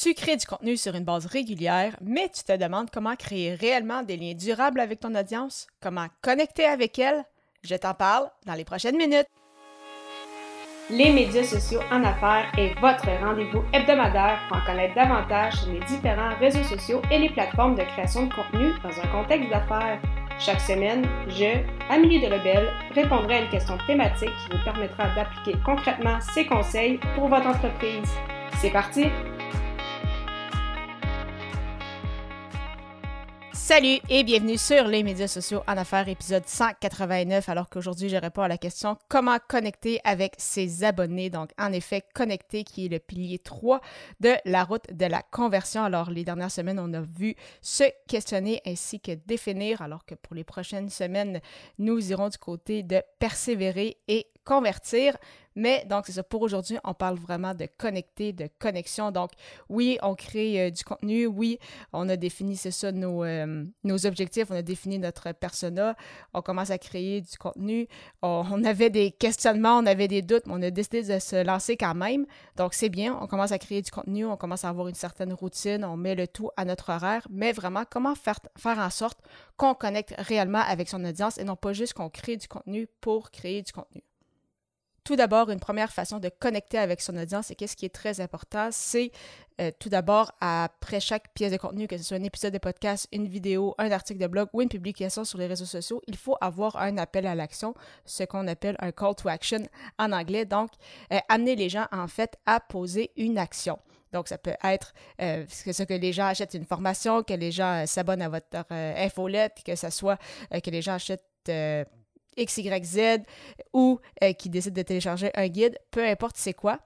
Tu crées du contenu sur une base régulière, mais tu te demandes comment créer réellement des liens durables avec ton audience, comment connecter avec elle. Je t'en parle dans les prochaines minutes. Les médias sociaux en affaires est votre rendez-vous hebdomadaire pour en connaître davantage sur les différents réseaux sociaux et les plateformes de création de contenu dans un contexte d'affaires. Chaque semaine, je, Amélie de Rebelle, répondrai à une question thématique qui vous permettra d'appliquer concrètement ces conseils pour votre entreprise. C'est parti! Salut et bienvenue sur les médias sociaux en affaires, épisode 189. Alors qu'aujourd'hui, je réponds à la question comment connecter avec ses abonnés? Donc, en effet, connecter qui est le pilier 3 de la route de la conversion. Alors, les dernières semaines, on a vu se questionner ainsi que définir, alors que pour les prochaines semaines, nous irons du côté de persévérer et convertir. Mais donc, c'est ça. Pour aujourd'hui, on parle vraiment de connecter, de connexion. Donc, oui, on crée euh, du contenu. Oui, on a défini, c'est ça, nos, euh, nos objectifs. On a défini notre persona. On commence à créer du contenu. On, avait des questionnements, on avait des doutes, mais on a décidé de se lancer quand même. Donc, c'est bien. On commence à créer du contenu. On commence à avoir une certaine routine. On met le tout à notre horaire. Mais vraiment, comment faire, faire en sorte qu'on connecte réellement avec son audience et non pas juste qu'on crée du contenu pour créer du contenu? Tout d'abord, une première façon de connecter avec son audience et qu'est-ce qui est très important, c'est euh, tout d'abord, après chaque pièce de contenu, que ce soit un épisode de podcast, une vidéo, un article de blog ou une publication sur les réseaux sociaux, il faut avoir un appel à l'action, ce qu'on appelle un call to action en anglais. Donc, euh, amener les gens en fait à poser une action. Donc, ça peut être euh, ce que les gens achètent une formation, que les gens s'abonnent à votre infolette, que ce soit que les gens achètent XYZ ou euh, qui décide de télécharger un guide, peu importe c'est quoi.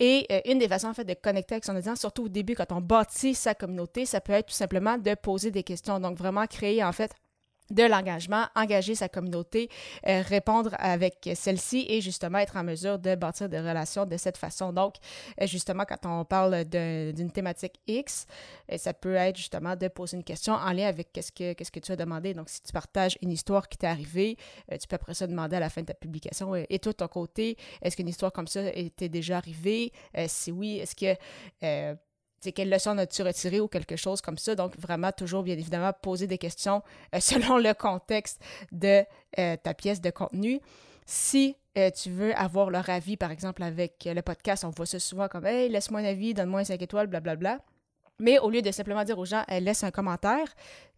Et euh, une des façons en fait de connecter avec son audience, surtout au début quand on bâtit sa communauté, ça peut être tout simplement de poser des questions. Donc vraiment créer en fait de l'engagement, engager sa communauté, euh, répondre avec celle-ci et justement être en mesure de bâtir des relations de cette façon. Donc, euh, justement, quand on parle d'une thématique X, euh, ça peut être justement de poser une question en lien avec qu'est-ce que, tu as demandé. Donc, si tu partages une histoire qui t'est arrivée, tu peux après ça demander à la fin de ta publication, et toi, de ton côté, est-ce qu'une histoire comme ça était déjà arrivée? si oui, est-ce que quelle leçon as-tu retiré ou quelque chose comme ça? Donc, vraiment, toujours, bien évidemment, poser des questions euh, selon le contexte de euh, ta pièce de contenu. Si euh, tu veux avoir leur avis, par exemple, avec le podcast, on voit ça souvent comme Hey, laisse-moi un avis, donne-moi un 5 étoiles, blablabla. Mais au lieu de simplement dire aux gens Laisse un commentaire,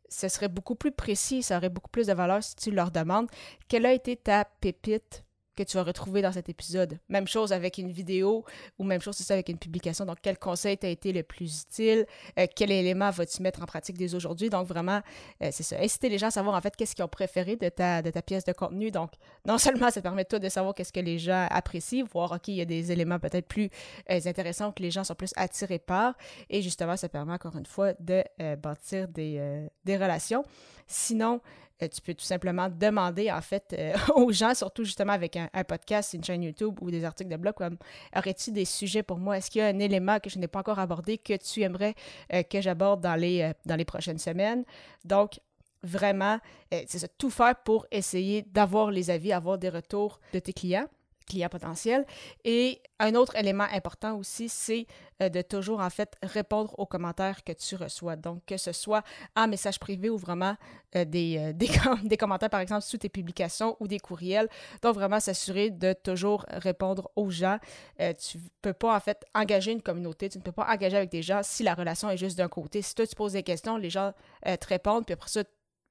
ce serait beaucoup plus précis, ça aurait beaucoup plus de valeur si tu leur demandes quelle a été ta pépite que tu vas retrouver dans cet épisode. Même chose avec une vidéo ou même chose avec une publication. Donc, quel conseil t'a été le plus utile? Euh, quel élément vas-tu mettre en pratique dès aujourd'hui? Donc, vraiment, euh, c'est ça. Inciter les gens à savoir en fait qu'est-ce qu'ils ont préféré de ta, pièce de contenu. Donc, non seulement ça permet toi de savoir qu'est-ce que les gens apprécient, voir, OK, il y a des éléments peut-être plus euh, intéressants que les gens sont plus attirés par. Et justement, ça permet encore une fois de bâtir des relations. Sinon, euh, tu peux tout simplement demander, en fait, euh, aux gens, surtout justement avec un, podcast, une chaîne YouTube ou des articles de blog, comme aurais-tu des sujets pour moi? Est-ce qu'il y a un élément que je n'ai pas encore abordé que tu aimerais euh, que j'aborde dans les, dans les prochaines semaines? Donc, vraiment, c'est ça, tout faire pour essayer d'avoir les avis, avoir des retours de tes clients clients potentiels. Et un autre élément important aussi, c'est euh, de toujours en fait répondre aux commentaires que tu reçois. Donc, que ce soit en message privé ou vraiment euh, des, euh, des, commentaires, par exemple, sous tes publications ou des courriels. Donc, vraiment s'assurer de toujours répondre aux gens. tu ne peux pas en fait engager une communauté, tu ne peux pas engager avec des gens si la relation est juste d'un côté. Si toi, tu poses des questions, les gens te répondent, puis après ça,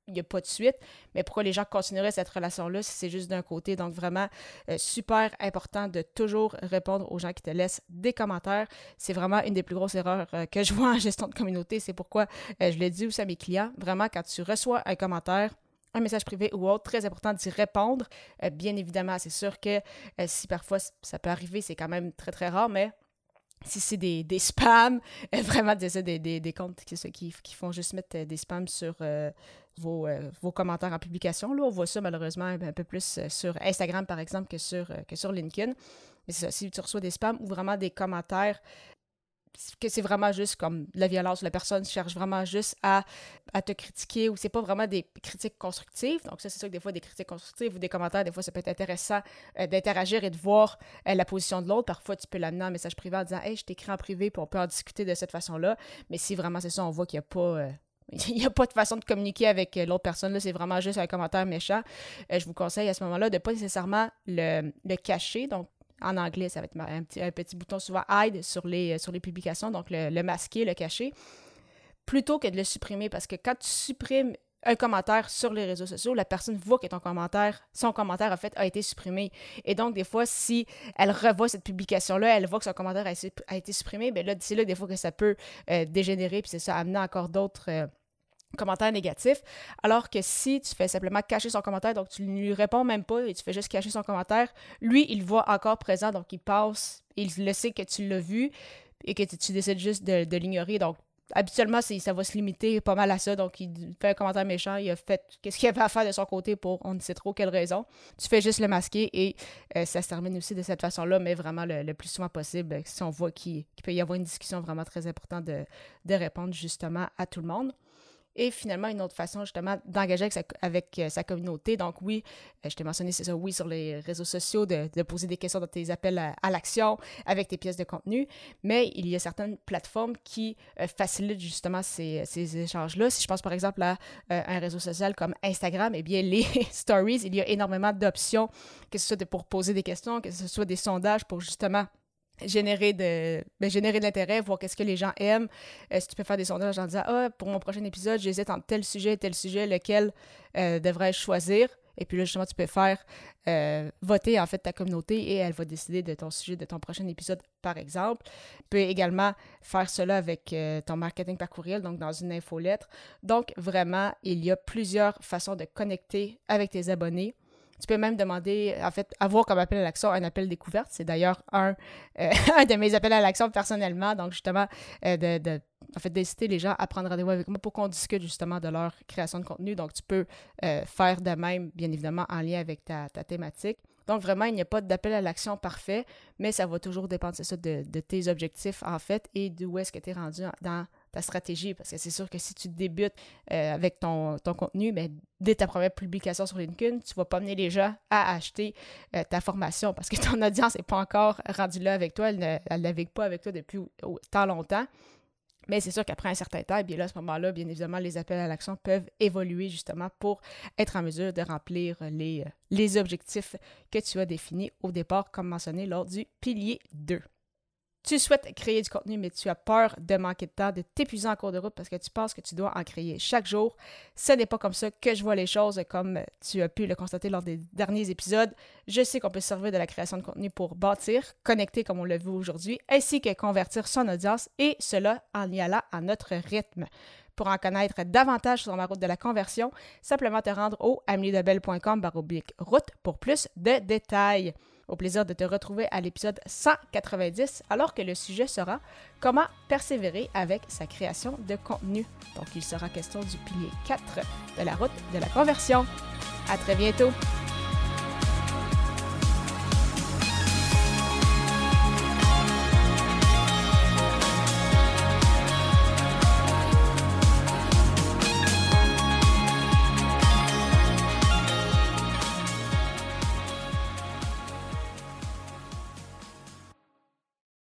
il n'y a pas de suite, mais pourquoi les gens continueraient cette relation-là si c'est juste d'un côté? Donc, vraiment, euh, super important de toujours répondre aux gens qui te laissent des commentaires. C'est vraiment une des plus grosses erreurs euh, que je vois en gestion de communauté. C'est pourquoi euh, je l'ai dit aussi à mes clients. Vraiment, quand tu reçois un commentaire, un message privé ou autre, très important d'y répondre. bien évidemment, c'est sûr que si parfois ça peut arriver, c'est quand même très, très rare, mais si c'est des, des spams, vraiment des, des, des, comptes qui, qui, qui, font juste mettre des spams sur, vos, euh, vos, commentaires en publication. Là, on voit ça malheureusement un, peu plus euh, sur Instagram, par exemple, que sur, euh, que sur LinkedIn. Mais c'est ça, si tu reçois des spams ou vraiment des commentaires que c'est vraiment juste comme la violence, la personne cherche vraiment juste à, à te critiquer ou c'est pas vraiment des critiques constructives. Donc ça, c'est sûr que des fois, des critiques constructives ou des commentaires, des fois, ça peut être intéressant euh, d'interagir et de voir euh, la position de l'autre. Parfois, tu peux l'amener en message privé en disant « Hey, je t'écris en privé, puis on peut en discuter de cette façon-là. » Mais si vraiment c'est ça, on voit qu'il n'y a pas... Euh, il n'y a pas de façon de communiquer avec l'autre personne. C'est vraiment juste un commentaire méchant. je vous conseille à ce moment-là de ne pas nécessairement le, le, cacher. Donc, en anglais, ça va être un petit, bouton souvent hide sur les, sur les publications, donc le, masquer, le cacher, plutôt que de le supprimer. Parce que quand tu supprimes un commentaire sur les réseaux sociaux, la personne voit que ton commentaire, son commentaire en fait a été supprimé. Et donc, des fois, si elle revoit cette publication-là, elle voit que son commentaire a, été supprimé, bien là, c'est là des fois que ça peut euh, dégénérer, puis c'est ça, amener encore d'autres. Euh, commentaire négatif, alors que si tu fais simplement cacher son commentaire, donc tu ne lui réponds même pas et tu fais juste cacher son commentaire, lui, il voit encore présent, donc il passe, il le sait que tu l'as vu et que tu, décides juste de, l'ignorer. Donc, habituellement, ça va se limiter pas mal à ça. Donc, il fait un commentaire méchant, il a fait qu'est-ce qu'il avait à faire de son côté pour on ne sait trop quelle raison. Tu fais juste le masquer et euh, ça se termine aussi de cette façon-là, mais vraiment le, plus souvent possible, si on voit qu'il peut y avoir une discussion vraiment très importante de répondre justement à tout le monde et finalement une autre façon justement d'engager avec, sa, euh, communauté. Donc oui, euh, je t'ai mentionné, c'est ça, oui, sur les réseaux sociaux, de, poser des questions dans tes appels à, l'action avec tes pièces de contenu, mais il y a certaines plateformes qui euh, facilitent justement ces, échanges-là. Si je pense par exemple à un réseau social comme Instagram, eh bien les stories, il y a énormément d'options, que ce soit pour poser des questions, que ce soit des sondages pour justement générer de, ben, générer de l'intérêt, voir qu'est-ce que les gens aiment. Euh, si tu peux faire des sondages en disant Ah, pour mon prochain épisode, j'hésite entre tel sujet et tel sujet, lequel euh, devrais-je choisir? Et puis là, justement, tu peux faire euh, voter en fait ta communauté et elle va décider de ton sujet de ton prochain épisode, par exemple. Tu peux également faire cela avec ton marketing par courriel, donc dans une infolettre. Donc, vraiment, il y a plusieurs façons de connecter avec tes abonnés. Tu peux même demander, en fait, avoir comme appel à l'action un appel découverte. C'est d'ailleurs un, euh, un de mes appels à l'action personnellement. Donc, justement, euh, en fait, d'inciter les gens à prendre rendez-vous avec moi pour qu'on discute justement de leur création de contenu. Donc, tu peux euh, faire de même, bien évidemment, en lien avec ta, thématique. Donc, vraiment, il n'y a pas d'appel à l'action parfait, mais ça va toujours dépendre, c'est ça, de, de, tes objectifs, en fait, et d'où est-ce que tu es rendu dans ta stratégie. Parce que c'est sûr que si tu débutes euh, avec ton, ton contenu, ben, dès ta première publication sur LinkedIn, tu vas pas amener les gens à acheter euh, ta formation parce que ton audience n'est pas encore rendue là avec toi, elle ne navigue pas avec toi depuis tant longtemps. Mais c'est sûr qu'après un certain temps, et bien là, à ce moment-là, bien évidemment, les appels à l'action peuvent évoluer justement pour être en mesure de remplir les, les objectifs que tu as définis au départ, comme mentionné lors du pilier 2 tu souhaites créer du contenu, mais tu as peur de manquer de temps, de t'épuiser en cours de route parce que tu penses que tu dois en créer chaque jour. Ce n'est pas comme ça que je vois les choses, comme tu as pu le constater lors des derniers épisodes. Je sais qu'on peut servir de la création de contenu pour bâtir, connecter comme on l'a vu aujourd'hui, ainsi que convertir son audience, et cela en y allant à notre rythme. Pour en connaître davantage sur ma route de la conversion, simplement te rendre au ameliedebel.com route pour plus de détails. Au plaisir de te retrouver à l'épisode 190, alors que le sujet sera comment persévérer avec sa création de contenu. Donc, il sera question du pilier 4 de la route de la conversion. À très bientôt!